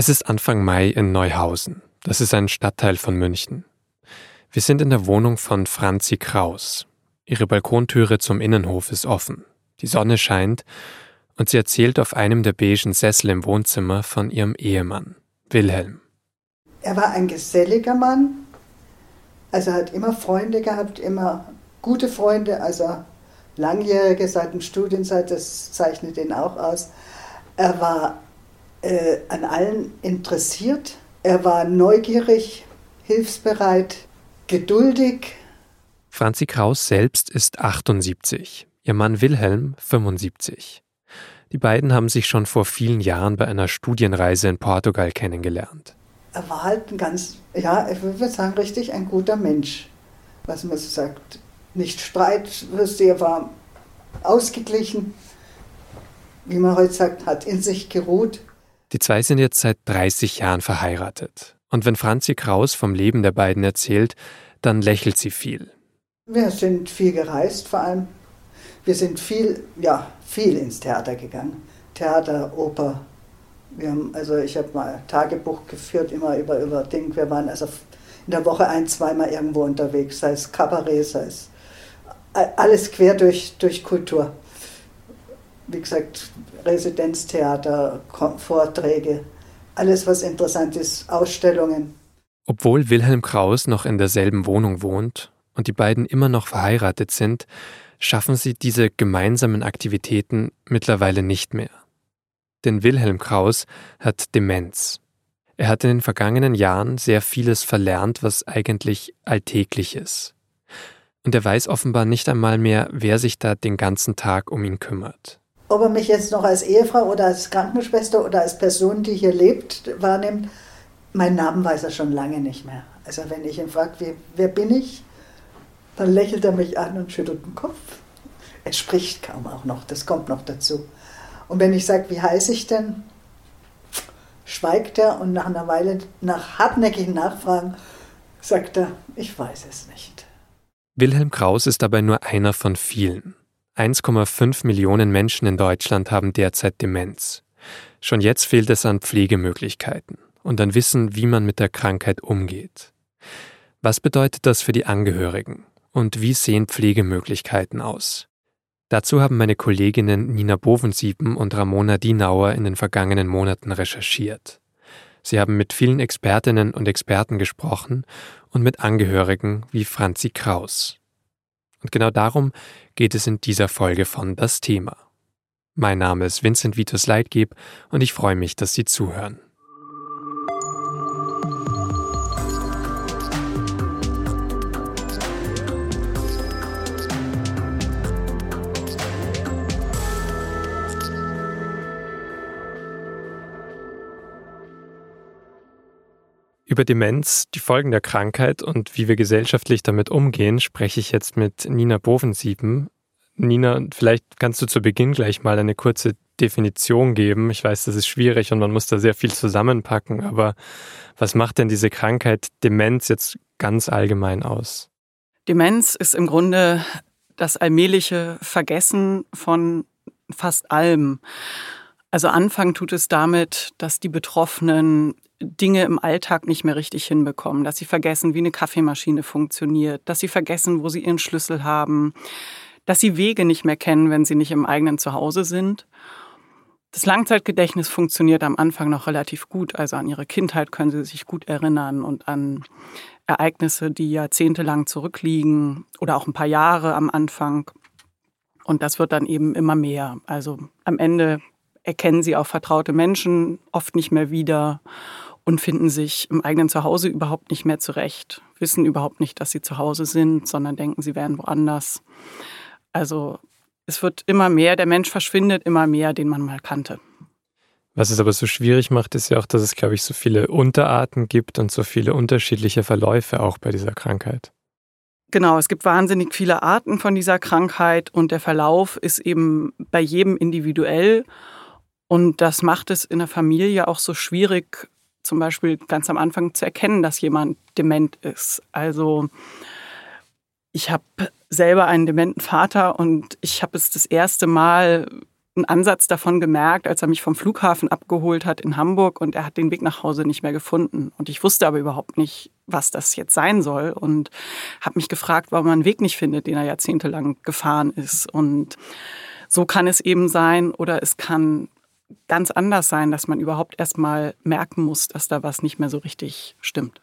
Es ist Anfang Mai in Neuhausen. Das ist ein Stadtteil von München. Wir sind in der Wohnung von Franzi Kraus. Ihre Balkontüre zum Innenhof ist offen. Die Sonne scheint und sie erzählt auf einem der beigen Sessel im Wohnzimmer von ihrem Ehemann, Wilhelm. Er war ein geselliger Mann, also er hat immer Freunde gehabt, immer gute Freunde, also langjährige seit dem Studienzeit, das zeichnet ihn auch aus. Er war äh, an allen interessiert, er war neugierig, hilfsbereit, geduldig. Franzi Kraus selbst ist 78, ihr Mann Wilhelm 75. Die beiden haben sich schon vor vielen Jahren bei einer Studienreise in Portugal kennengelernt. Er war halt ein ganz, ja, ich würde sagen, richtig ein guter Mensch, was man so sagt. Nicht streitlustig, er war ausgeglichen, wie man heute sagt, hat in sich geruht. Die zwei sind jetzt seit 30 Jahren verheiratet. Und wenn Franzi Kraus vom Leben der beiden erzählt, dann lächelt sie viel. Wir sind viel gereist, vor allem. Wir sind viel, ja, viel ins Theater gegangen. Theater, Oper. Wir haben, also ich habe mal Tagebuch geführt, immer über, über Ding. Wir waren also in der Woche ein, zweimal irgendwo unterwegs, sei es Kabarett, sei es alles quer durch, durch Kultur. Wie gesagt, Residenztheater, Vorträge, alles, was interessant ist, Ausstellungen. Obwohl Wilhelm Kraus noch in derselben Wohnung wohnt und die beiden immer noch verheiratet sind, schaffen sie diese gemeinsamen Aktivitäten mittlerweile nicht mehr. Denn Wilhelm Kraus hat Demenz. Er hat in den vergangenen Jahren sehr vieles verlernt, was eigentlich alltäglich ist. Und er weiß offenbar nicht einmal mehr, wer sich da den ganzen Tag um ihn kümmert. Ob er mich jetzt noch als Ehefrau oder als Krankenschwester oder als Person, die hier lebt, wahrnimmt, meinen Namen weiß er schon lange nicht mehr. Also wenn ich ihn frage, wer bin ich, dann lächelt er mich an und schüttelt den Kopf. Er spricht kaum auch noch, das kommt noch dazu. Und wenn ich sage, wie heiße ich denn, schweigt er und nach einer Weile, nach hartnäckigen Nachfragen, sagt er, ich weiß es nicht. Wilhelm Kraus ist dabei nur einer von vielen. 1,5 Millionen Menschen in Deutschland haben derzeit Demenz. Schon jetzt fehlt es an Pflegemöglichkeiten und an Wissen, wie man mit der Krankheit umgeht. Was bedeutet das für die Angehörigen und wie sehen Pflegemöglichkeiten aus? Dazu haben meine Kolleginnen Nina Bovensiepen und Ramona Dienauer in den vergangenen Monaten recherchiert. Sie haben mit vielen Expertinnen und Experten gesprochen und mit Angehörigen wie Franzi Kraus. Und genau darum geht es in dieser Folge von Das Thema. Mein Name ist Vincent Vitus Leitgeb und ich freue mich, dass Sie zuhören. Über Demenz, die Folgen der Krankheit und wie wir gesellschaftlich damit umgehen, spreche ich jetzt mit Nina Bovensieben. Nina, vielleicht kannst du zu Beginn gleich mal eine kurze Definition geben. Ich weiß, das ist schwierig und man muss da sehr viel zusammenpacken, aber was macht denn diese Krankheit Demenz jetzt ganz allgemein aus? Demenz ist im Grunde das allmähliche Vergessen von fast allem. Also anfangen tut es damit, dass die Betroffenen Dinge im Alltag nicht mehr richtig hinbekommen, dass sie vergessen, wie eine Kaffeemaschine funktioniert, dass sie vergessen, wo sie ihren Schlüssel haben, dass sie Wege nicht mehr kennen, wenn sie nicht im eigenen Zuhause sind. Das Langzeitgedächtnis funktioniert am Anfang noch relativ gut. Also an ihre Kindheit können sie sich gut erinnern und an Ereignisse, die jahrzehntelang zurückliegen oder auch ein paar Jahre am Anfang. Und das wird dann eben immer mehr. Also am Ende erkennen sie auch vertraute Menschen oft nicht mehr wieder und finden sich im eigenen Zuhause überhaupt nicht mehr zurecht, wissen überhaupt nicht, dass sie zu Hause sind, sondern denken, sie wären woanders. Also es wird immer mehr, der Mensch verschwindet immer mehr, den man mal kannte. Was es aber so schwierig macht, ist ja auch, dass es, glaube ich, so viele Unterarten gibt und so viele unterschiedliche Verläufe auch bei dieser Krankheit. Genau, es gibt wahnsinnig viele Arten von dieser Krankheit und der Verlauf ist eben bei jedem individuell. Und das macht es in der Familie auch so schwierig, zum Beispiel ganz am Anfang zu erkennen, dass jemand dement ist. Also ich habe selber einen dementen Vater und ich habe es das erste Mal einen Ansatz davon gemerkt, als er mich vom Flughafen abgeholt hat in Hamburg und er hat den Weg nach Hause nicht mehr gefunden. Und ich wusste aber überhaupt nicht, was das jetzt sein soll und habe mich gefragt, warum er einen Weg nicht findet, den er jahrzehntelang gefahren ist. Und so kann es eben sein oder es kann ganz anders sein, dass man überhaupt erst mal merken muss, dass da was nicht mehr so richtig stimmt.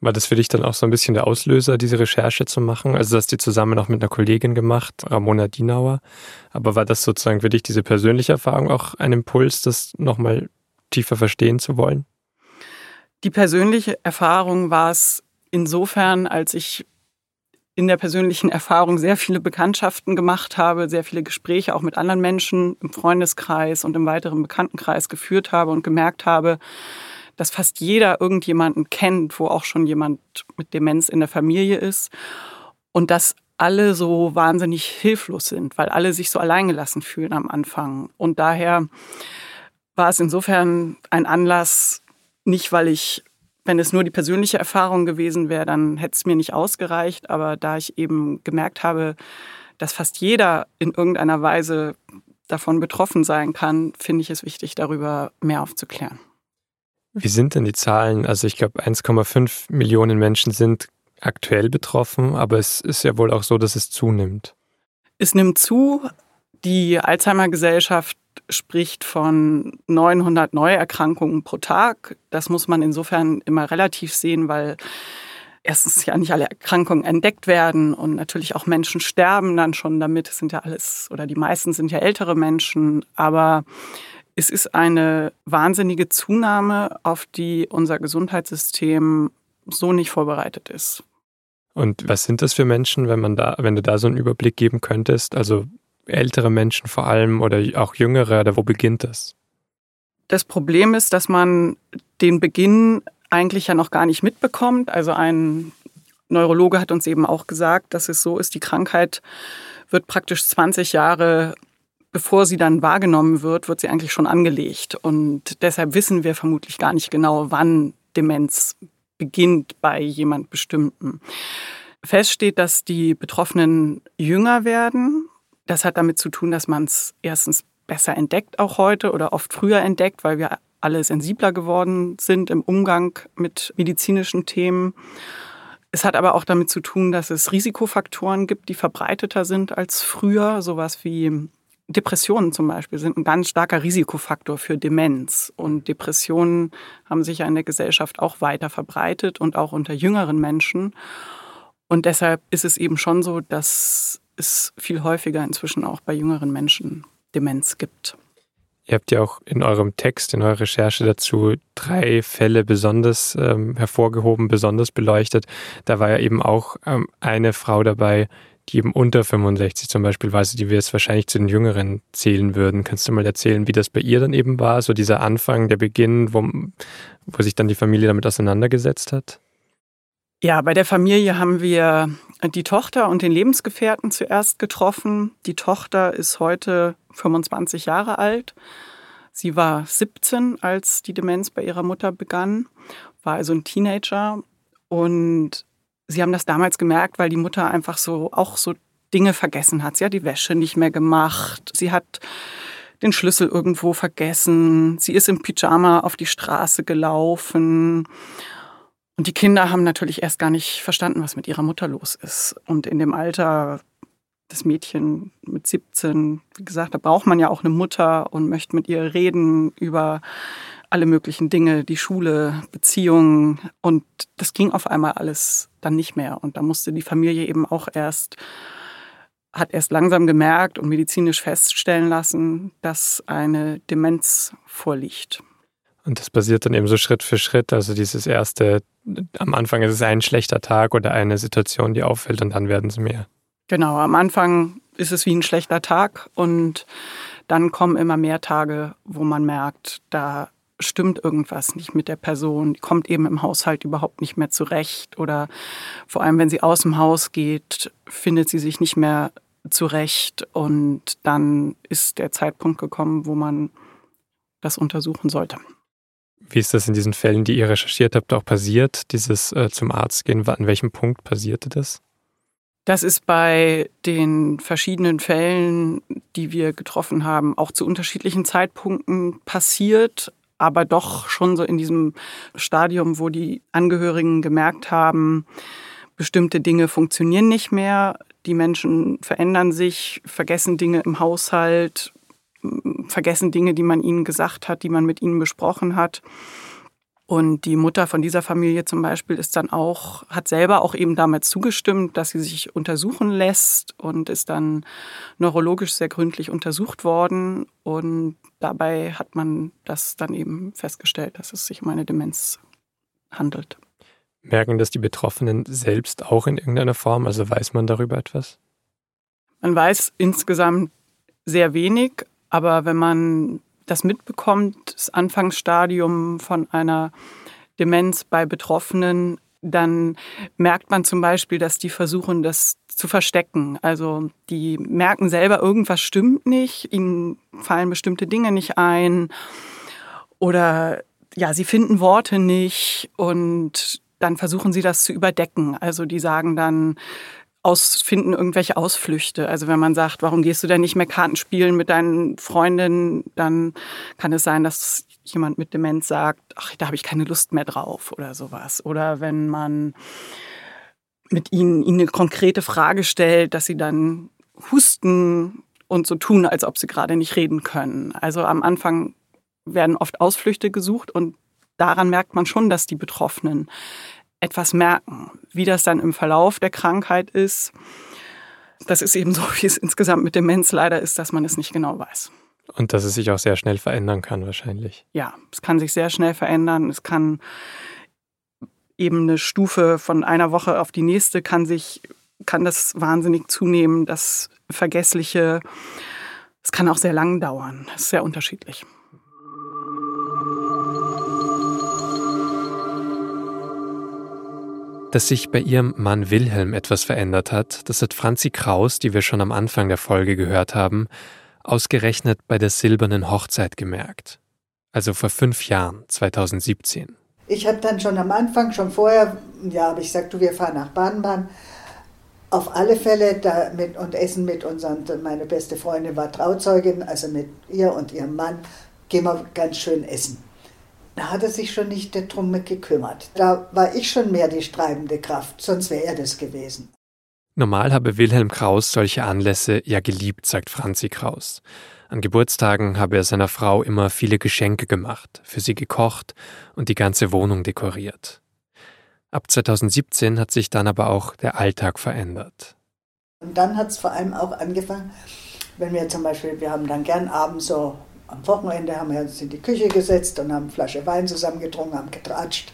War das für dich dann auch so ein bisschen der Auslöser, diese Recherche zu machen? Also, das hast du zusammen auch mit einer Kollegin gemacht, Ramona Dienauer. Aber war das sozusagen für dich diese persönliche Erfahrung auch ein Impuls, das nochmal tiefer verstehen zu wollen? Die persönliche Erfahrung war es insofern, als ich in der persönlichen Erfahrung sehr viele Bekanntschaften gemacht habe, sehr viele Gespräche auch mit anderen Menschen im Freundeskreis und im weiteren Bekanntenkreis geführt habe und gemerkt habe, dass fast jeder irgendjemanden kennt, wo auch schon jemand mit Demenz in der Familie ist und dass alle so wahnsinnig hilflos sind, weil alle sich so alleingelassen fühlen am Anfang. Und daher war es insofern ein Anlass, nicht weil ich wenn es nur die persönliche Erfahrung gewesen wäre, dann hätte es mir nicht ausgereicht. Aber da ich eben gemerkt habe, dass fast jeder in irgendeiner Weise davon betroffen sein kann, finde ich es wichtig, darüber mehr aufzuklären. Wie sind denn die Zahlen? Also ich glaube, 1,5 Millionen Menschen sind aktuell betroffen, aber es ist ja wohl auch so, dass es zunimmt. Es nimmt zu. Die Alzheimer-Gesellschaft spricht von 900 Neuerkrankungen pro Tag. Das muss man insofern immer relativ sehen, weil erstens ja nicht alle Erkrankungen entdeckt werden und natürlich auch Menschen sterben dann schon damit. Es sind ja alles oder die meisten sind ja ältere Menschen, aber es ist eine wahnsinnige Zunahme, auf die unser Gesundheitssystem so nicht vorbereitet ist. Und was sind das für Menschen, wenn man da, wenn du da so einen Überblick geben könntest? Also ältere Menschen vor allem oder auch jüngere oder wo beginnt das? Das Problem ist, dass man den Beginn eigentlich ja noch gar nicht mitbekommt. Also ein Neurologe hat uns eben auch gesagt, dass es so ist, die Krankheit wird praktisch 20 Jahre bevor sie dann wahrgenommen wird, wird sie eigentlich schon angelegt. Und deshalb wissen wir vermutlich gar nicht genau, wann Demenz beginnt bei jemand Bestimmten. Fest steht, dass die Betroffenen jünger werden das hat damit zu tun, dass man es erstens besser entdeckt auch heute oder oft früher entdeckt, weil wir alle sensibler geworden sind im Umgang mit medizinischen Themen. Es hat aber auch damit zu tun, dass es Risikofaktoren gibt, die verbreiteter sind als früher. Sowas wie Depressionen zum Beispiel sind ein ganz starker Risikofaktor für Demenz. Und Depressionen haben sich ja in der Gesellschaft auch weiter verbreitet und auch unter jüngeren Menschen. Und deshalb ist es eben schon so, dass es viel häufiger inzwischen auch bei jüngeren Menschen Demenz gibt. Ihr habt ja auch in eurem Text, in eurer Recherche dazu drei Fälle besonders ähm, hervorgehoben, besonders beleuchtet. Da war ja eben auch ähm, eine Frau dabei, die eben unter 65 zum Beispiel war, also die wir jetzt wahrscheinlich zu den Jüngeren zählen würden. Kannst du mal erzählen, wie das bei ihr dann eben war? So dieser Anfang, der Beginn, wo, wo sich dann die Familie damit auseinandergesetzt hat? Ja, bei der Familie haben wir die Tochter und den Lebensgefährten zuerst getroffen. Die Tochter ist heute 25 Jahre alt. Sie war 17, als die Demenz bei ihrer Mutter begann, war also ein Teenager. Und sie haben das damals gemerkt, weil die Mutter einfach so auch so Dinge vergessen hat. Sie hat die Wäsche nicht mehr gemacht. Sie hat den Schlüssel irgendwo vergessen. Sie ist im Pyjama auf die Straße gelaufen. Und die Kinder haben natürlich erst gar nicht verstanden, was mit ihrer Mutter los ist. Und in dem Alter, das Mädchen mit 17, wie gesagt, da braucht man ja auch eine Mutter und möchte mit ihr reden über alle möglichen Dinge, die Schule, Beziehungen. Und das ging auf einmal alles dann nicht mehr. Und da musste die Familie eben auch erst, hat erst langsam gemerkt und medizinisch feststellen lassen, dass eine Demenz vorliegt. Und das passiert dann eben so Schritt für Schritt. Also dieses erste, am Anfang ist es ein schlechter Tag oder eine Situation, die auffällt und dann werden es mehr. Genau, am Anfang ist es wie ein schlechter Tag und dann kommen immer mehr Tage, wo man merkt, da stimmt irgendwas nicht mit der Person, die kommt eben im Haushalt überhaupt nicht mehr zurecht oder vor allem, wenn sie aus dem Haus geht, findet sie sich nicht mehr zurecht und dann ist der Zeitpunkt gekommen, wo man das untersuchen sollte. Wie ist das in diesen Fällen, die ihr recherchiert habt, auch passiert, dieses äh, zum Arzt gehen? An welchem Punkt passierte das? Das ist bei den verschiedenen Fällen, die wir getroffen haben, auch zu unterschiedlichen Zeitpunkten passiert, aber doch schon so in diesem Stadium, wo die Angehörigen gemerkt haben, bestimmte Dinge funktionieren nicht mehr, die Menschen verändern sich, vergessen Dinge im Haushalt, vergessen Dinge, die man ihnen gesagt hat, die man mit ihnen besprochen hat. Und die Mutter von dieser Familie zum Beispiel ist dann auch, hat selber auch eben damit zugestimmt, dass sie sich untersuchen lässt und ist dann neurologisch sehr gründlich untersucht worden. Und dabei hat man das dann eben festgestellt, dass es sich um eine Demenz handelt. Merken das die Betroffenen selbst auch in irgendeiner Form? Also weiß man darüber etwas? Man weiß insgesamt sehr wenig, aber wenn man das mitbekommt, das Anfangsstadium von einer Demenz bei Betroffenen, dann merkt man zum Beispiel, dass die versuchen, das zu verstecken. Also die merken selber, irgendwas stimmt nicht, ihnen fallen bestimmte Dinge nicht ein oder ja, sie finden Worte nicht und dann versuchen sie das zu überdecken. Also die sagen dann, ausfinden irgendwelche Ausflüchte. Also wenn man sagt, warum gehst du denn nicht mehr Karten spielen mit deinen Freundinnen, dann kann es sein, dass jemand mit Demenz sagt, ach, da habe ich keine Lust mehr drauf oder sowas. Oder wenn man mit ihnen, ihnen eine konkrete Frage stellt, dass sie dann husten und so tun, als ob sie gerade nicht reden können. Also am Anfang werden oft Ausflüchte gesucht und daran merkt man schon, dass die Betroffenen etwas merken. Wie das dann im Verlauf der Krankheit ist, das ist eben so, wie es insgesamt mit Demenz leider ist, dass man es nicht genau weiß. Und dass es sich auch sehr schnell verändern kann, wahrscheinlich. Ja, es kann sich sehr schnell verändern. Es kann eben eine Stufe von einer Woche auf die nächste kann sich, kann das wahnsinnig zunehmen, das Vergessliche. Es kann auch sehr lang dauern. Das ist sehr unterschiedlich. Dass sich bei ihrem Mann Wilhelm etwas verändert hat, das hat Franzi Kraus, die wir schon am Anfang der Folge gehört haben, ausgerechnet bei der silbernen Hochzeit gemerkt. Also vor fünf Jahren, 2017. Ich habe dann schon am Anfang, schon vorher, ja, habe ich gesagt, du, wir fahren nach Baden-Baden. Auf alle Fälle da mit, und essen mit unseren, meine beste Freundin war Trauzeugin, also mit ihr und ihrem Mann, gehen wir ganz schön essen. Da hat er sich schon nicht darum gekümmert. Da war ich schon mehr die streibende Kraft, sonst wäre er das gewesen. Normal habe Wilhelm Kraus solche Anlässe ja geliebt, sagt Franzi Kraus. An Geburtstagen habe er seiner Frau immer viele Geschenke gemacht, für sie gekocht und die ganze Wohnung dekoriert. Ab 2017 hat sich dann aber auch der Alltag verändert. Und dann hat es vor allem auch angefangen, wenn wir zum Beispiel, wir haben dann gern abends so am Wochenende haben wir uns in die Küche gesetzt und haben eine Flasche Wein zusammen getrunken, haben getratscht.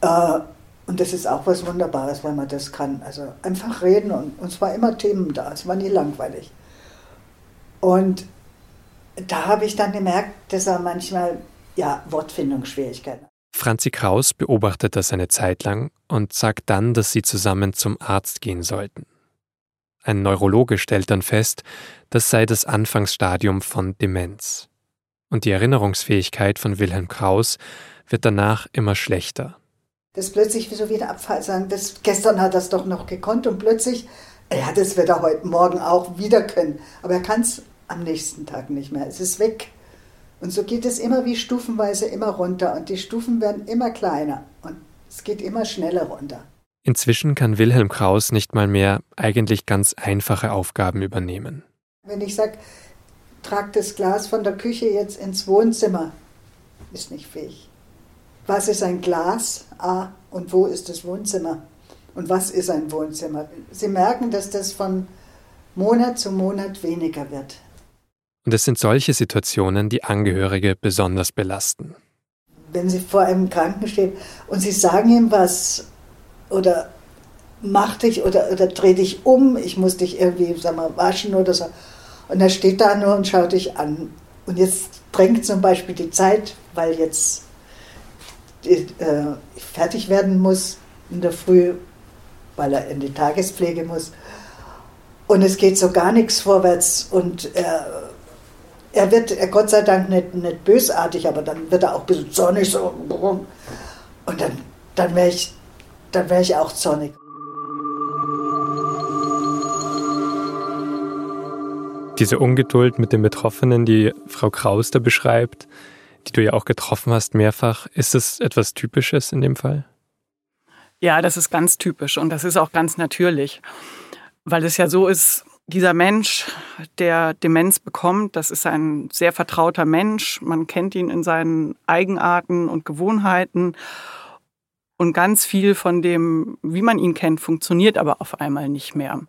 Äh, und das ist auch was Wunderbares, wenn man das kann. Also einfach reden und, es war immer Themen da, es war nie langweilig. Und da habe ich dann gemerkt, dass er manchmal ja, Wortfindungsschwierigkeiten. Franzi Kraus beobachtet das eine Zeit lang und sagt dann, dass sie zusammen zum Arzt gehen sollten. Ein Neurologe stellt dann fest, das sei das Anfangsstadium von Demenz. Und die Erinnerungsfähigkeit von Wilhelm Kraus wird danach immer schlechter. Das plötzlich so wieder Abfall sagen, das, gestern hat er es doch noch gekonnt und plötzlich, ja, das wird er heute Morgen auch wieder können. Aber er kann es am nächsten Tag nicht mehr. Es ist weg. Und so geht es immer wie stufenweise immer runter und die Stufen werden immer kleiner und es geht immer schneller runter. Inzwischen kann Wilhelm Kraus nicht mal mehr eigentlich ganz einfache Aufgaben übernehmen. Wenn ich sage, trag das Glas von der Küche jetzt ins Wohnzimmer, ist nicht fähig. Was ist ein Glas? Ah, und wo ist das Wohnzimmer? Und was ist ein Wohnzimmer? Sie merken, dass das von Monat zu Monat weniger wird. Und es sind solche Situationen, die Angehörige besonders belasten. Wenn sie vor einem Kranken stehen und sie sagen ihm was oder mach dich oder, oder dreh dich um, ich muss dich irgendwie, sag mal, waschen oder so. Und er steht da nur und schaut dich an. Und jetzt drängt zum Beispiel die Zeit, weil jetzt äh, fertig werden muss in der Früh, weil er in die Tagespflege muss. Und es geht so gar nichts vorwärts. Und er, er wird, er Gott sei Dank, nicht, nicht bösartig, aber dann wird er auch ein bisschen zornig. So. Und dann, dann wäre ich dann wäre ich auch zornig. Diese Ungeduld mit den Betroffenen, die Frau Kraus da beschreibt, die du ja auch getroffen hast mehrfach, ist das etwas Typisches in dem Fall? Ja, das ist ganz typisch und das ist auch ganz natürlich, weil es ja so ist, dieser Mensch, der Demenz bekommt, das ist ein sehr vertrauter Mensch, man kennt ihn in seinen Eigenarten und Gewohnheiten und ganz viel von dem, wie man ihn kennt, funktioniert aber auf einmal nicht mehr.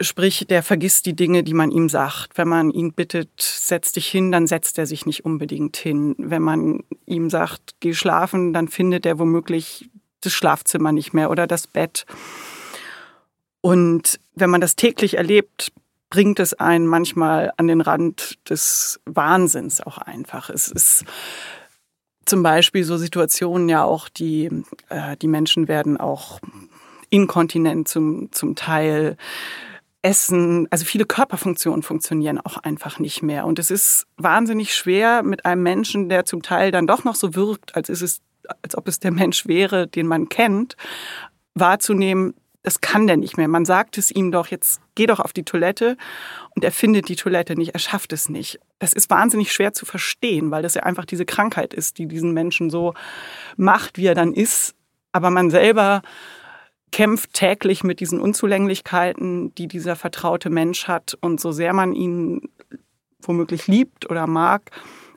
Sprich, der vergisst die Dinge, die man ihm sagt. Wenn man ihn bittet, setz dich hin, dann setzt er sich nicht unbedingt hin. Wenn man ihm sagt, geh schlafen, dann findet er womöglich das Schlafzimmer nicht mehr oder das Bett. Und wenn man das täglich erlebt, bringt es einen manchmal an den Rand des Wahnsinns auch einfach. Es ist zum Beispiel so Situationen ja auch, die, äh, die Menschen werden auch inkontinent zum, zum Teil. Essen, also viele Körperfunktionen funktionieren auch einfach nicht mehr. Und es ist wahnsinnig schwer mit einem Menschen, der zum Teil dann doch noch so wirkt, als ist es, als ob es der Mensch wäre, den man kennt, wahrzunehmen, das kann der nicht mehr. Man sagt es ihm doch, jetzt geh doch auf die Toilette und er findet die Toilette nicht, er schafft es nicht. Das ist wahnsinnig schwer zu verstehen, weil das ja einfach diese Krankheit ist, die diesen Menschen so macht, wie er dann ist. Aber man selber kämpft täglich mit diesen Unzulänglichkeiten, die dieser vertraute Mensch hat. Und so sehr man ihn womöglich liebt oder mag,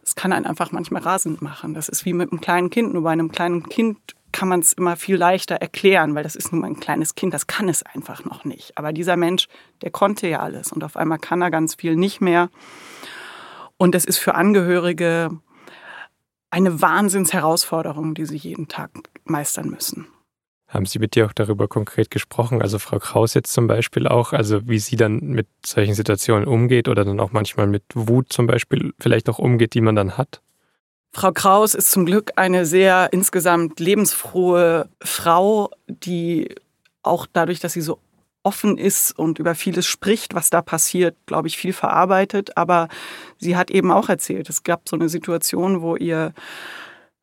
es kann einen einfach manchmal rasend machen. Das ist wie mit einem kleinen Kind. Nur bei einem kleinen Kind kann man es immer viel leichter erklären, weil das ist nun mal ein kleines Kind, das kann es einfach noch nicht. Aber dieser Mensch, der konnte ja alles und auf einmal kann er ganz viel nicht mehr. Und das ist für Angehörige eine Wahnsinnsherausforderung, die sie jeden Tag meistern müssen. Haben Sie mit dir auch darüber konkret gesprochen? Also Frau Kraus jetzt zum Beispiel auch, also wie sie dann mit solchen Situationen umgeht oder dann auch manchmal mit Wut zum Beispiel vielleicht auch umgeht, die man dann hat? Frau Kraus ist zum Glück eine sehr insgesamt lebensfrohe Frau, die auch dadurch, dass sie so offen ist und über vieles spricht, was da passiert, glaube ich, viel verarbeitet. Aber sie hat eben auch erzählt, es gab so eine Situation, wo ihr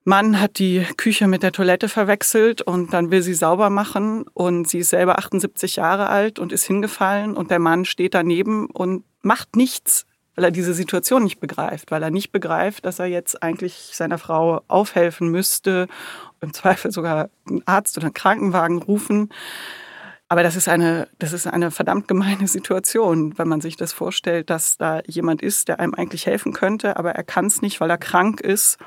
Mann hat die Küche mit der Toilette verwechselt und dann will sie sauber machen und sie ist selber 78 Jahre alt und ist hingefallen und der Mann steht daneben und macht nichts weil er diese Situation nicht begreift, weil er nicht begreift, dass er jetzt eigentlich seiner Frau aufhelfen müsste, im Zweifel sogar einen Arzt oder einen Krankenwagen rufen. Aber das ist eine, das ist eine verdammt gemeine Situation, wenn man sich das vorstellt, dass da jemand ist, der einem eigentlich helfen könnte, aber er kann es nicht, weil er krank ist.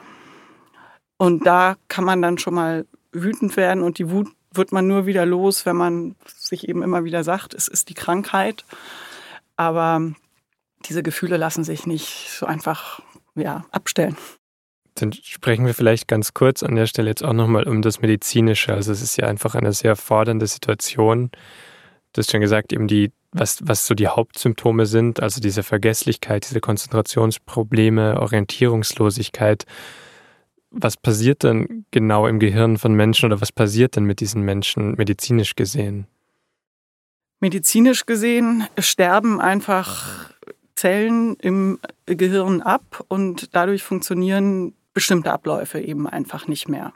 Und da kann man dann schon mal wütend werden und die Wut wird man nur wieder los, wenn man sich eben immer wieder sagt, es ist die Krankheit. Aber diese Gefühle lassen sich nicht so einfach ja, abstellen. Dann sprechen wir vielleicht ganz kurz an der Stelle jetzt auch nochmal um das Medizinische. Also es ist ja einfach eine sehr fordernde Situation. Du hast schon gesagt, eben die, was, was so die Hauptsymptome sind, also diese Vergesslichkeit, diese Konzentrationsprobleme, Orientierungslosigkeit. Was passiert denn genau im Gehirn von Menschen oder was passiert denn mit diesen Menschen medizinisch gesehen? Medizinisch gesehen sterben einfach Zellen im Gehirn ab und dadurch funktionieren bestimmte Abläufe eben einfach nicht mehr.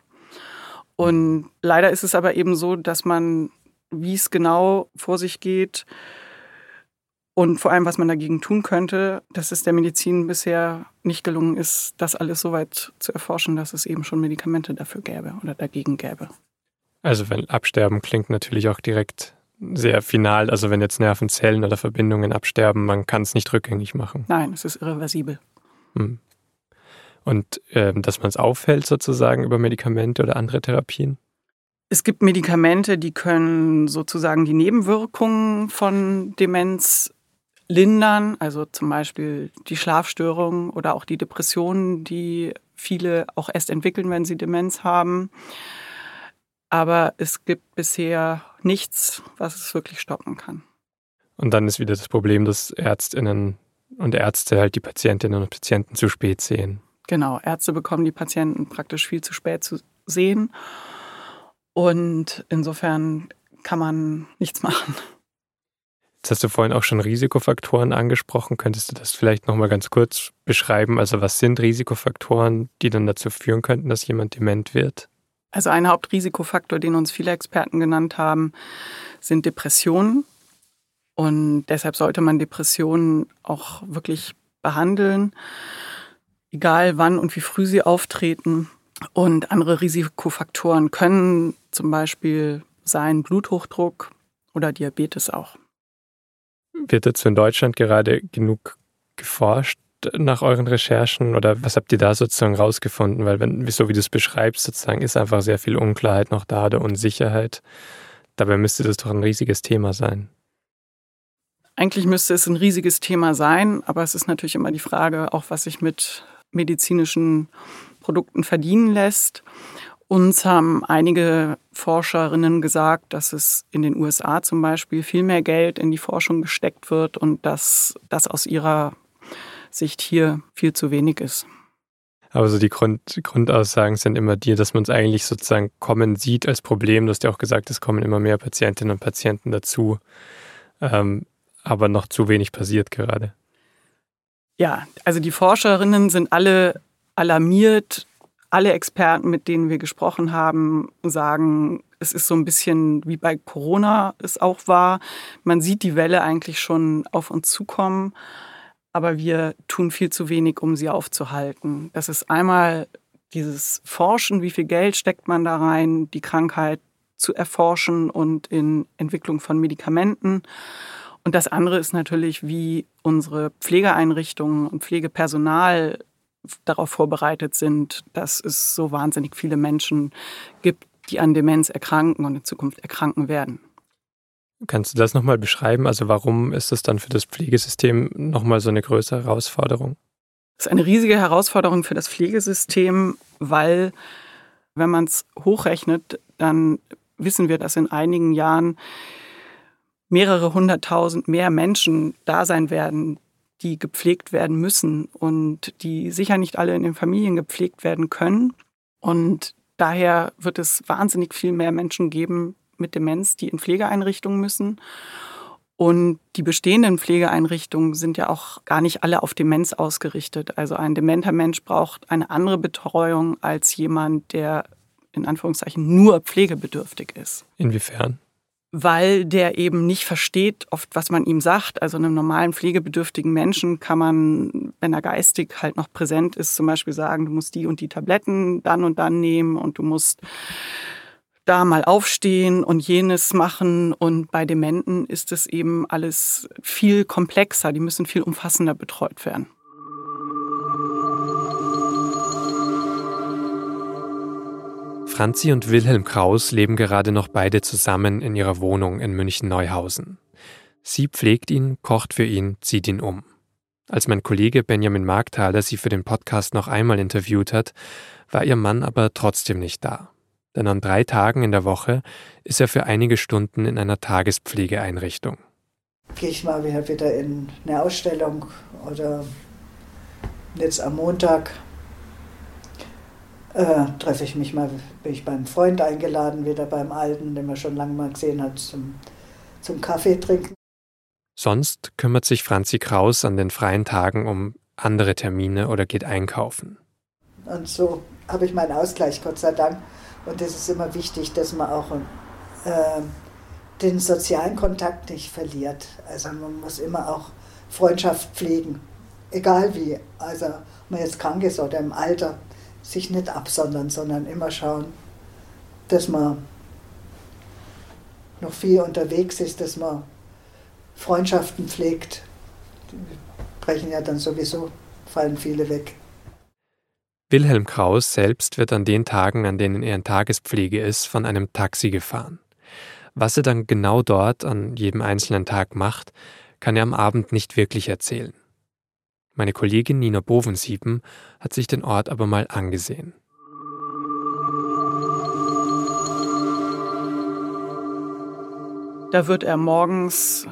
Und leider ist es aber eben so, dass man, wie es genau vor sich geht und vor allem, was man dagegen tun könnte, dass es der Medizin bisher nicht gelungen ist, das alles so weit zu erforschen, dass es eben schon Medikamente dafür gäbe oder dagegen gäbe. Also wenn Absterben klingt natürlich auch direkt sehr final. Also wenn jetzt Nervenzellen oder Verbindungen absterben, man kann es nicht rückgängig machen. Nein, es ist irreversibel. Hm. Und äh, dass man es auffällt sozusagen über Medikamente oder andere Therapien? Es gibt Medikamente, die können sozusagen die Nebenwirkungen von Demenz lindern, also zum Beispiel die Schlafstörungen oder auch die Depressionen, die viele auch erst entwickeln, wenn sie Demenz haben. Aber es gibt bisher nichts, was es wirklich stoppen kann. Und dann ist wieder das Problem, dass Ärztinnen und Ärzte halt die Patientinnen und Patienten zu spät sehen. Genau, Ärzte bekommen die Patienten praktisch viel zu spät zu sehen. Und insofern kann man nichts machen. Jetzt hast du vorhin auch schon Risikofaktoren angesprochen. Könntest du das vielleicht nochmal ganz kurz beschreiben? Also was sind Risikofaktoren, die dann dazu führen könnten, dass jemand dement wird? Also ein Hauptrisikofaktor, den uns viele Experten genannt haben, sind Depressionen. Und deshalb sollte man Depressionen auch wirklich behandeln, egal wann und wie früh sie auftreten. Und andere Risikofaktoren können zum Beispiel sein Bluthochdruck oder Diabetes auch. Wird dazu in Deutschland gerade genug geforscht nach euren Recherchen oder was habt ihr da sozusagen rausgefunden? Weil wenn, so wie du es beschreibst, sozusagen ist einfach sehr viel Unklarheit noch da oder Unsicherheit. Dabei müsste das doch ein riesiges Thema sein. Eigentlich müsste es ein riesiges Thema sein, aber es ist natürlich immer die Frage, auch was sich mit medizinischen Produkten verdienen lässt. Uns haben einige Forscherinnen gesagt, dass es in den USA zum Beispiel viel mehr Geld in die Forschung gesteckt wird und dass das aus ihrer Sicht hier viel zu wenig ist. Aber so die Grund, Grundaussagen sind immer die, dass man es eigentlich sozusagen kommen sieht als Problem. Du hast ja auch gesagt, es kommen immer mehr Patientinnen und Patienten dazu. Ähm, aber noch zu wenig passiert gerade. Ja, also die Forscherinnen sind alle alarmiert. Alle Experten, mit denen wir gesprochen haben, sagen, es ist so ein bisschen wie bei Corona es auch war. Man sieht die Welle eigentlich schon auf uns zukommen, aber wir tun viel zu wenig, um sie aufzuhalten. Das ist einmal dieses Forschen, wie viel Geld steckt man da rein, die Krankheit zu erforschen und in Entwicklung von Medikamenten. Und das andere ist natürlich, wie unsere Pflegeeinrichtungen und Pflegepersonal darauf vorbereitet sind, dass es so wahnsinnig viele Menschen gibt, die an Demenz erkranken und in Zukunft erkranken werden. Kannst du das nochmal beschreiben? Also warum ist das dann für das Pflegesystem nochmal so eine größere Herausforderung? Das ist eine riesige Herausforderung für das Pflegesystem, weil wenn man es hochrechnet, dann wissen wir, dass in einigen Jahren mehrere hunderttausend mehr Menschen da sein werden, die gepflegt werden müssen und die sicher nicht alle in den Familien gepflegt werden können. Und daher wird es wahnsinnig viel mehr Menschen geben mit Demenz, die in Pflegeeinrichtungen müssen. Und die bestehenden Pflegeeinrichtungen sind ja auch gar nicht alle auf Demenz ausgerichtet. Also ein dementer Mensch braucht eine andere Betreuung als jemand, der in Anführungszeichen nur pflegebedürftig ist. Inwiefern? weil der eben nicht versteht, oft was man ihm sagt. Also einem normalen pflegebedürftigen Menschen kann man, wenn er geistig halt noch präsent ist, zum Beispiel sagen, du musst die und die Tabletten dann und dann nehmen und du musst da mal aufstehen und jenes machen. Und bei Dementen ist es eben alles viel komplexer. Die müssen viel umfassender betreut werden. Franzi und Wilhelm Kraus leben gerade noch beide zusammen in ihrer Wohnung in München-Neuhausen. Sie pflegt ihn, kocht für ihn, zieht ihn um. Als mein Kollege Benjamin Markthaler sie für den Podcast noch einmal interviewt hat, war ihr Mann aber trotzdem nicht da. Denn an drei Tagen in der Woche ist er für einige Stunden in einer Tagespflegeeinrichtung. Gehe ich mal wieder in eine Ausstellung oder jetzt am Montag äh, treffe ich mich mal, bin ich beim Freund eingeladen, wieder beim Alten, den man schon lange mal gesehen hat, zum, zum Kaffee trinken. Sonst kümmert sich Franzi Kraus an den freien Tagen um andere Termine oder geht einkaufen. Und so habe ich meinen Ausgleich, Gott sei Dank. Und es ist immer wichtig, dass man auch äh, den sozialen Kontakt nicht verliert. Also man muss immer auch Freundschaft pflegen, egal wie. Also ob man jetzt krank ist oder im Alter sich nicht absondern, sondern immer schauen, dass man noch viel unterwegs ist, dass man Freundschaften pflegt. Die brechen ja dann sowieso, fallen viele weg. Wilhelm Kraus selbst wird an den Tagen, an denen er in Tagespflege ist, von einem Taxi gefahren. Was er dann genau dort an jedem einzelnen Tag macht, kann er am Abend nicht wirklich erzählen. Meine Kollegin Nina Bovensiepen hat sich den Ort aber mal angesehen. Da wird er morgens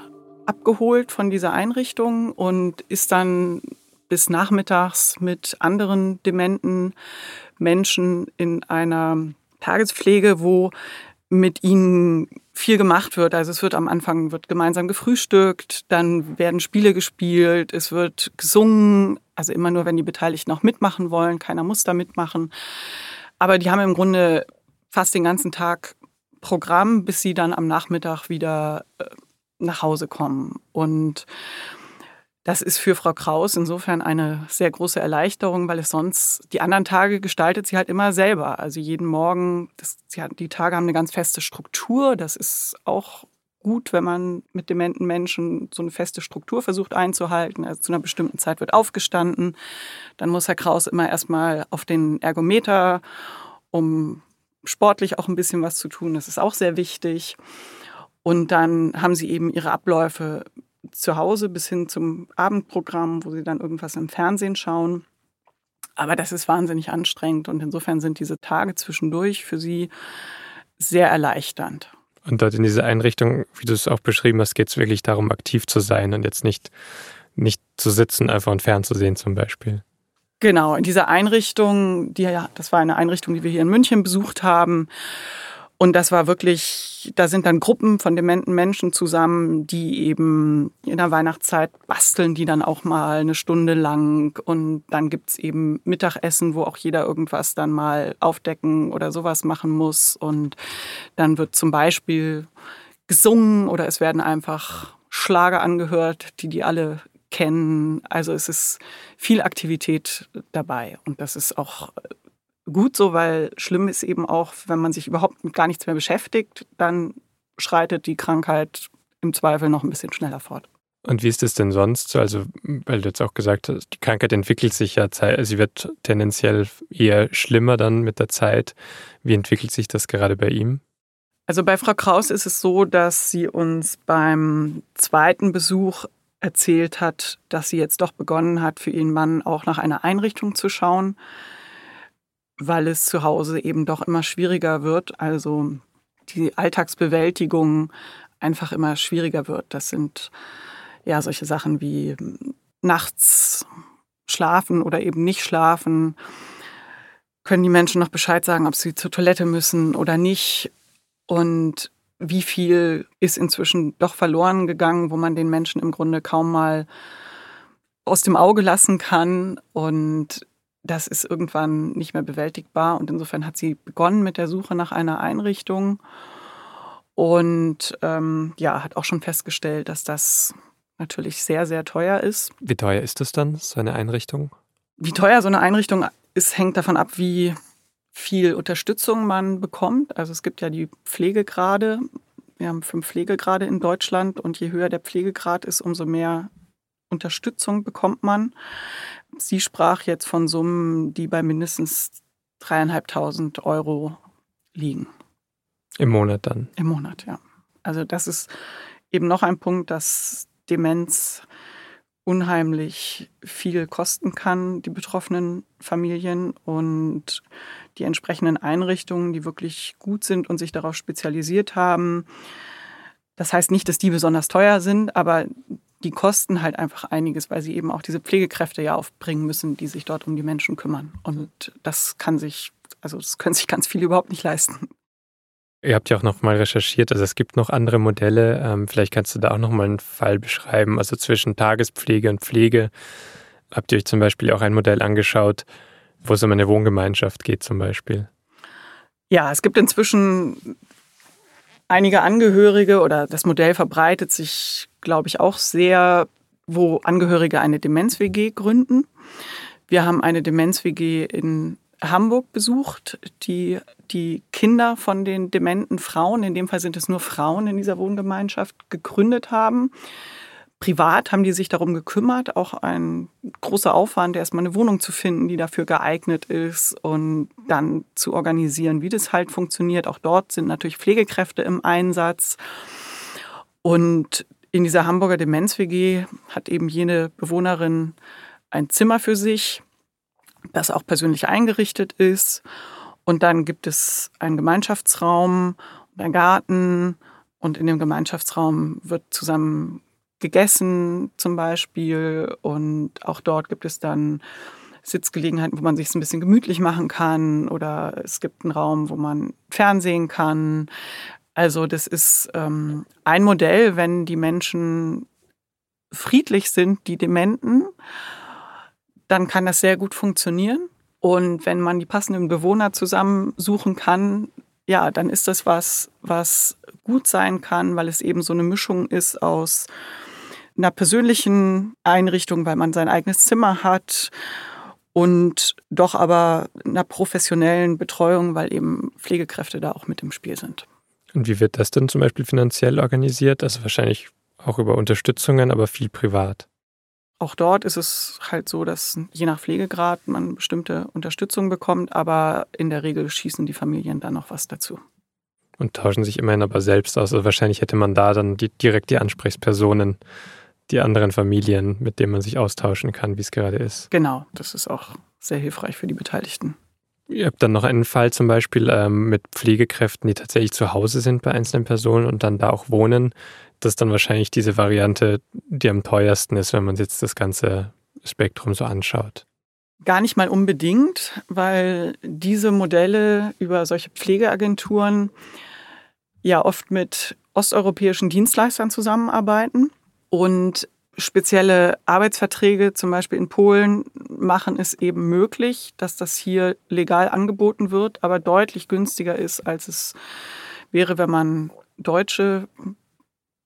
abgeholt von dieser Einrichtung und ist dann bis nachmittags mit anderen dementen Menschen in einer Tagespflege, wo mit ihnen viel gemacht wird. Also es wird am Anfang wird gemeinsam gefrühstückt, dann werden Spiele gespielt, es wird gesungen, also immer nur, wenn die Beteiligten auch mitmachen wollen, keiner muss da mitmachen. Aber die haben im Grunde fast den ganzen Tag Programm, bis sie dann am Nachmittag wieder äh, nach Hause kommen. Und das ist für Frau Kraus insofern eine sehr große Erleichterung, weil es sonst die anderen Tage gestaltet sie halt immer selber. Also jeden Morgen, das, die Tage haben eine ganz feste Struktur. Das ist auch gut, wenn man mit dementen Menschen so eine feste Struktur versucht einzuhalten. Also zu einer bestimmten Zeit wird aufgestanden. Dann muss Herr Kraus immer erstmal auf den Ergometer, um sportlich auch ein bisschen was zu tun. Das ist auch sehr wichtig. Und dann haben sie eben ihre Abläufe zu Hause bis hin zum Abendprogramm, wo sie dann irgendwas im Fernsehen schauen. Aber das ist wahnsinnig anstrengend und insofern sind diese Tage zwischendurch für sie sehr erleichternd. Und dort in dieser Einrichtung, wie du es auch beschrieben hast, geht es wirklich darum, aktiv zu sein und jetzt nicht, nicht zu sitzen, einfach und fernzusehen zum Beispiel. Genau, in dieser Einrichtung, die ja, das war eine Einrichtung, die wir hier in München besucht haben, und das war wirklich, da sind dann Gruppen von dementen Menschen zusammen, die eben in der Weihnachtszeit basteln, die dann auch mal eine Stunde lang. Und dann gibt's eben Mittagessen, wo auch jeder irgendwas dann mal aufdecken oder sowas machen muss. Und dann wird zum Beispiel gesungen oder es werden einfach Schlager angehört, die die alle kennen. Also es ist viel Aktivität dabei. Und das ist auch gut so, weil schlimm ist eben auch, wenn man sich überhaupt mit gar nichts mehr beschäftigt, dann schreitet die Krankheit im Zweifel noch ein bisschen schneller fort. Und wie ist es denn sonst? Also, weil du jetzt auch gesagt hast, die Krankheit entwickelt sich ja, sie wird tendenziell eher schlimmer dann mit der Zeit. Wie entwickelt sich das gerade bei ihm? Also bei Frau Kraus ist es so, dass sie uns beim zweiten Besuch erzählt hat, dass sie jetzt doch begonnen hat, für ihren Mann auch nach einer Einrichtung zu schauen weil es zu Hause eben doch immer schwieriger wird. Also die Alltagsbewältigung einfach immer schwieriger wird. Das sind ja solche Sachen wie nachts schlafen oder eben nicht schlafen. Können die Menschen noch Bescheid sagen, ob sie zur Toilette müssen oder nicht? Und wie viel ist inzwischen doch verloren gegangen, wo man den Menschen im Grunde kaum mal aus dem Auge lassen kann. Und das ist irgendwann nicht mehr bewältigbar. Und insofern hat sie begonnen mit der Suche nach einer Einrichtung und ähm, ja, hat auch schon festgestellt, dass das natürlich sehr, sehr teuer ist. Wie teuer ist das dann, so eine Einrichtung? Wie teuer so eine Einrichtung ist, hängt davon ab, wie viel Unterstützung man bekommt. Also es gibt ja die Pflegegrade. Wir haben fünf Pflegegrade in Deutschland und je höher der Pflegegrad ist, umso mehr Unterstützung bekommt man. Sie sprach jetzt von Summen, die bei mindestens dreieinhalbtausend Euro liegen. Im Monat dann? Im Monat, ja. Also das ist eben noch ein Punkt, dass Demenz unheimlich viel kosten kann, die betroffenen Familien und die entsprechenden Einrichtungen, die wirklich gut sind und sich darauf spezialisiert haben. Das heißt nicht, dass die besonders teuer sind, aber die kosten halt einfach einiges, weil sie eben auch diese Pflegekräfte ja aufbringen müssen, die sich dort um die Menschen kümmern. Und das kann sich, also das können sich ganz viele überhaupt nicht leisten. Ihr habt ja auch noch mal recherchiert, also es gibt noch andere Modelle. Ähm, vielleicht kannst du da auch noch mal einen Fall beschreiben. Also zwischen Tagespflege und Pflege habt ihr euch zum Beispiel auch ein Modell angeschaut, wo es um eine Wohngemeinschaft geht zum Beispiel. Ja, es gibt inzwischen einige Angehörige oder das Modell verbreitet sich, glaube ich, auch sehr, wo Angehörige eine Demenz-WG gründen. Wir haben eine Demenz-WG in Hamburg besucht, die die Kinder von den dementen Frauen, in dem Fall sind es nur Frauen in dieser Wohngemeinschaft, gegründet haben privat haben die sich darum gekümmert, auch ein großer Aufwand, erstmal eine Wohnung zu finden, die dafür geeignet ist und dann zu organisieren, wie das halt funktioniert. Auch dort sind natürlich Pflegekräfte im Einsatz. Und in dieser Hamburger Demenz-WG hat eben jene Bewohnerin ein Zimmer für sich, das auch persönlich eingerichtet ist. Und dann gibt es einen Gemeinschaftsraum und einen Garten. Und in dem Gemeinschaftsraum wird zusammen gegessen zum Beispiel. Und auch dort gibt es dann Sitzgelegenheiten, wo man sich ein bisschen gemütlich machen kann. Oder es gibt einen Raum, wo man Fernsehen kann. Also das ist ähm, ein Modell, wenn die Menschen friedlich sind, die Dementen, dann kann das sehr gut funktionieren. Und wenn man die passenden Bewohner zusammensuchen kann, ja, dann ist das was, was gut sein kann, weil es eben so eine Mischung ist aus einer persönlichen Einrichtung, weil man sein eigenes Zimmer hat und doch aber einer professionellen Betreuung, weil eben Pflegekräfte da auch mit im Spiel sind. Und wie wird das denn zum Beispiel finanziell organisiert? Also wahrscheinlich auch über Unterstützungen, aber viel privat. Auch dort ist es halt so, dass je nach Pflegegrad man bestimmte Unterstützung bekommt, aber in der Regel schießen die Familien dann noch was dazu. Und tauschen sich immerhin aber selbst aus. Also wahrscheinlich hätte man da dann die, direkt die Ansprechpersonen, die anderen Familien, mit denen man sich austauschen kann, wie es gerade ist. Genau, das ist auch sehr hilfreich für die Beteiligten. Ihr habt dann noch einen Fall zum Beispiel ähm, mit Pflegekräften, die tatsächlich zu Hause sind bei einzelnen Personen und dann da auch wohnen das dann wahrscheinlich diese Variante, die am teuersten ist, wenn man jetzt das ganze Spektrum so anschaut. Gar nicht mal unbedingt, weil diese Modelle über solche Pflegeagenturen ja oft mit osteuropäischen Dienstleistern zusammenarbeiten und spezielle Arbeitsverträge, zum Beispiel in Polen, machen es eben möglich, dass das hier legal angeboten wird, aber deutlich günstiger ist, als es wäre, wenn man deutsche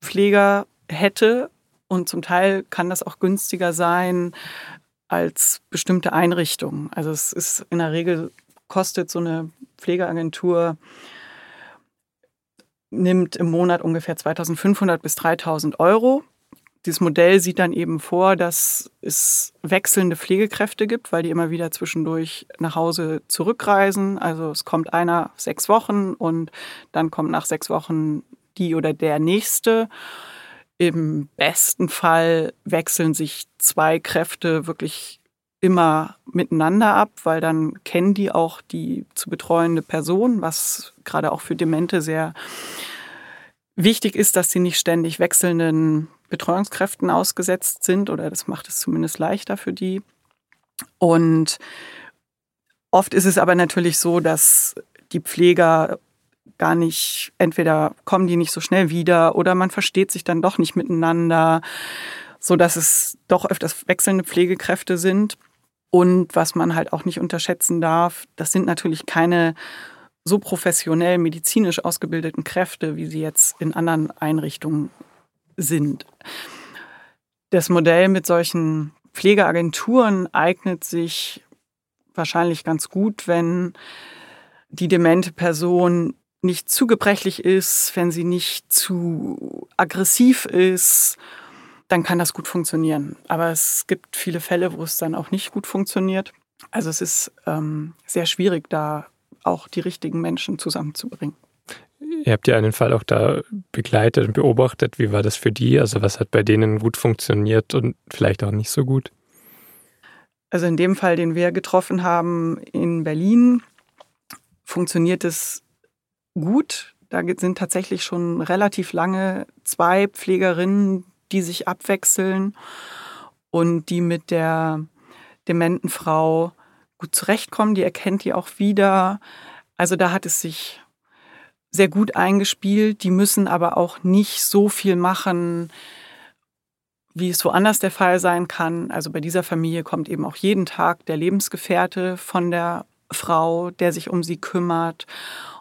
Pfleger hätte. Und zum Teil kann das auch günstiger sein als bestimmte Einrichtungen. Also es ist in der Regel kostet so eine Pflegeagentur nimmt im Monat ungefähr 2500 bis 3000 Euro. Dieses Modell sieht dann eben vor, dass es wechselnde Pflegekräfte gibt, weil die immer wieder zwischendurch nach Hause zurückreisen. Also es kommt einer sechs Wochen und dann kommt nach sechs Wochen die oder der nächste. Im besten Fall wechseln sich zwei Kräfte wirklich immer miteinander ab, weil dann kennen die auch die zu betreuende Person, was gerade auch für Demente sehr wichtig ist, dass sie nicht ständig wechselnden Betreuungskräften ausgesetzt sind oder das macht es zumindest leichter für die. Und oft ist es aber natürlich so, dass die Pfleger gar nicht, entweder kommen die nicht so schnell wieder oder man versteht sich dann doch nicht miteinander, so dass es doch öfters wechselnde Pflegekräfte sind. Und was man halt auch nicht unterschätzen darf, das sind natürlich keine so professionell medizinisch ausgebildeten Kräfte, wie sie jetzt in anderen Einrichtungen sind. Das Modell mit solchen Pflegeagenturen eignet sich wahrscheinlich ganz gut, wenn die demente Person nicht zu gebrechlich ist, wenn sie nicht zu aggressiv ist, dann kann das gut funktionieren. Aber es gibt viele Fälle, wo es dann auch nicht gut funktioniert. Also es ist ähm, sehr schwierig, da auch die richtigen Menschen zusammenzubringen. Ihr habt ja einen Fall auch da begleitet und beobachtet. Wie war das für die? Also was hat bei denen gut funktioniert und vielleicht auch nicht so gut? Also in dem Fall, den wir getroffen haben in Berlin, funktioniert es gut. Da sind tatsächlich schon relativ lange zwei Pflegerinnen, die sich abwechseln und die mit der dementen Frau gut zurechtkommen. Die erkennt die auch wieder. Also da hat es sich sehr gut eingespielt. Die müssen aber auch nicht so viel machen, wie es woanders der Fall sein kann. Also bei dieser Familie kommt eben auch jeden Tag der Lebensgefährte von der Frau, der sich um sie kümmert.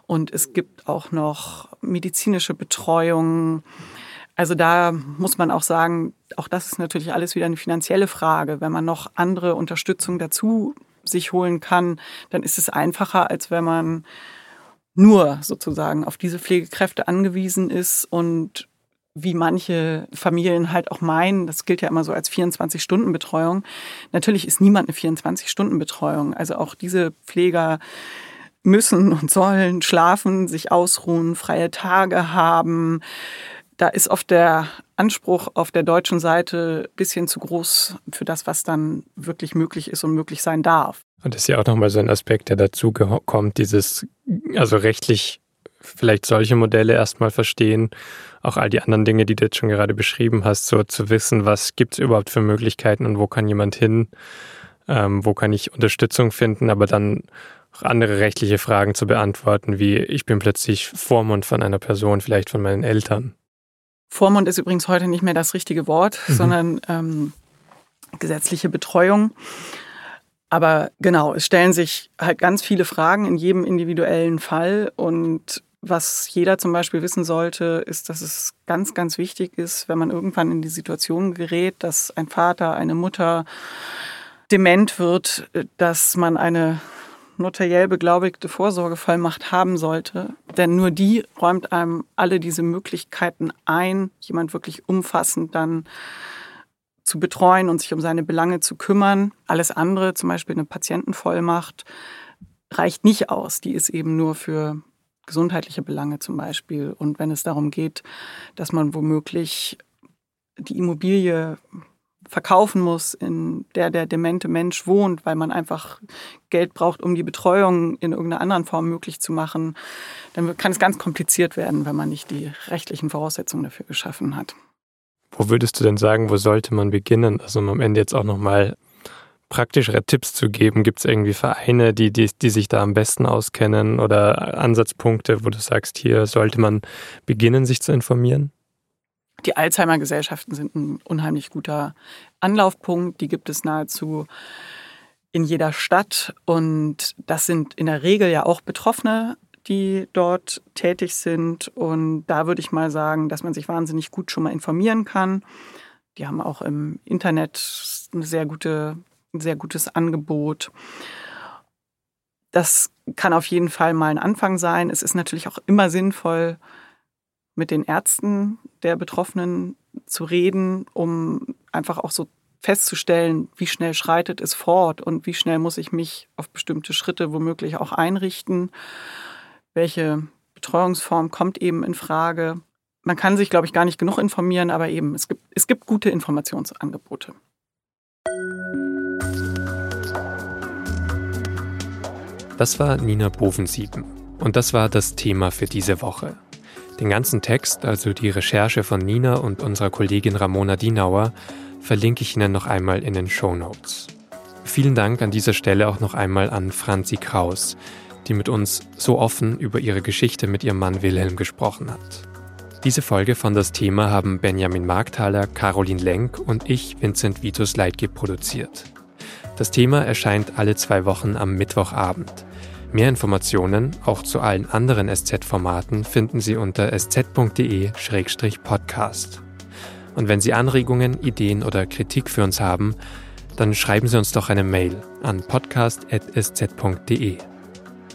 Und es gibt auch noch medizinische Betreuung. Also da muss man auch sagen, auch das ist natürlich alles wieder eine finanzielle Frage. Wenn man noch andere Unterstützung dazu sich holen kann, dann ist es einfacher, als wenn man nur sozusagen auf diese Pflegekräfte angewiesen ist und wie manche Familien halt auch meinen, das gilt ja immer so als 24-Stunden-Betreuung. Natürlich ist niemand eine 24-Stunden-Betreuung. Also auch diese Pfleger müssen und sollen schlafen, sich ausruhen, freie Tage haben. Da ist oft der Anspruch auf der deutschen Seite ein bisschen zu groß für das, was dann wirklich möglich ist und möglich sein darf. Und das ist ja auch nochmal so ein Aspekt, der dazu kommt, dieses, also rechtlich vielleicht solche Modelle erstmal verstehen, auch all die anderen Dinge, die du jetzt schon gerade beschrieben hast, so zu wissen, was gibt es überhaupt für Möglichkeiten und wo kann jemand hin, ähm, wo kann ich Unterstützung finden, aber dann auch andere rechtliche Fragen zu beantworten, wie ich bin plötzlich Vormund von einer Person, vielleicht von meinen Eltern. Vormund ist übrigens heute nicht mehr das richtige Wort, mhm. sondern ähm, gesetzliche Betreuung. Aber genau, es stellen sich halt ganz viele Fragen in jedem individuellen Fall und Was jeder zum Beispiel wissen sollte, ist, dass es ganz, ganz wichtig ist, wenn man irgendwann in die Situation gerät, dass ein Vater, eine Mutter dement wird, dass man eine notariell beglaubigte Vorsorgevollmacht haben sollte. Denn nur die räumt einem alle diese Möglichkeiten ein, jemand wirklich umfassend dann zu betreuen und sich um seine Belange zu kümmern. Alles andere, zum Beispiel eine Patientenvollmacht, reicht nicht aus. Die ist eben nur für gesundheitliche Belange zum Beispiel. Und wenn es darum geht, dass man womöglich die Immobilie verkaufen muss, in der der demente Mensch wohnt, weil man einfach Geld braucht, um die Betreuung in irgendeiner anderen Form möglich zu machen, dann kann es ganz kompliziert werden, wenn man nicht die rechtlichen Voraussetzungen dafür geschaffen hat. Wo würdest du denn sagen, wo sollte man beginnen? Also um am Ende jetzt auch nochmal praktischere Tipps zu geben. Gibt es irgendwie Vereine, die, die, die sich da am besten auskennen oder Ansatzpunkte, wo du sagst, hier sollte man beginnen, sich zu informieren? Die Alzheimer-Gesellschaften sind ein unheimlich guter Anlaufpunkt. Die gibt es nahezu in jeder Stadt. Und das sind in der Regel ja auch Betroffene, die dort tätig sind. Und da würde ich mal sagen, dass man sich wahnsinnig gut schon mal informieren kann. Die haben auch im Internet eine sehr gute, ein sehr gutes Angebot. Das kann auf jeden Fall mal ein Anfang sein. Es ist natürlich auch immer sinnvoll, mit den Ärzten der Betroffenen zu reden, um einfach auch so festzustellen, wie schnell schreitet es fort und wie schnell muss ich mich auf bestimmte Schritte womöglich auch einrichten. Welche Betreuungsform kommt eben in Frage? Man kann sich, glaube ich, gar nicht genug informieren, aber eben, es gibt, es gibt gute Informationsangebote. Das war Nina Bovensieben und das war das Thema für diese Woche. Den ganzen Text, also die Recherche von Nina und unserer Kollegin Ramona Dienauer, verlinke ich Ihnen noch einmal in den Show Notes. Vielen Dank an dieser Stelle auch noch einmal an Franzi Kraus, die mit uns so offen über ihre Geschichte mit ihrem Mann Wilhelm gesprochen hat. Diese Folge von das Thema haben Benjamin Markthaler, Caroline Lenk und ich, Vincent Vitus Leitgeb, produziert. Das Thema erscheint alle zwei Wochen am Mittwochabend. Mehr Informationen, auch zu allen anderen SZ-Formaten, finden Sie unter sz.de-podcast. Und wenn Sie Anregungen, Ideen oder Kritik für uns haben, dann schreiben Sie uns doch eine Mail an podcast.sz.de.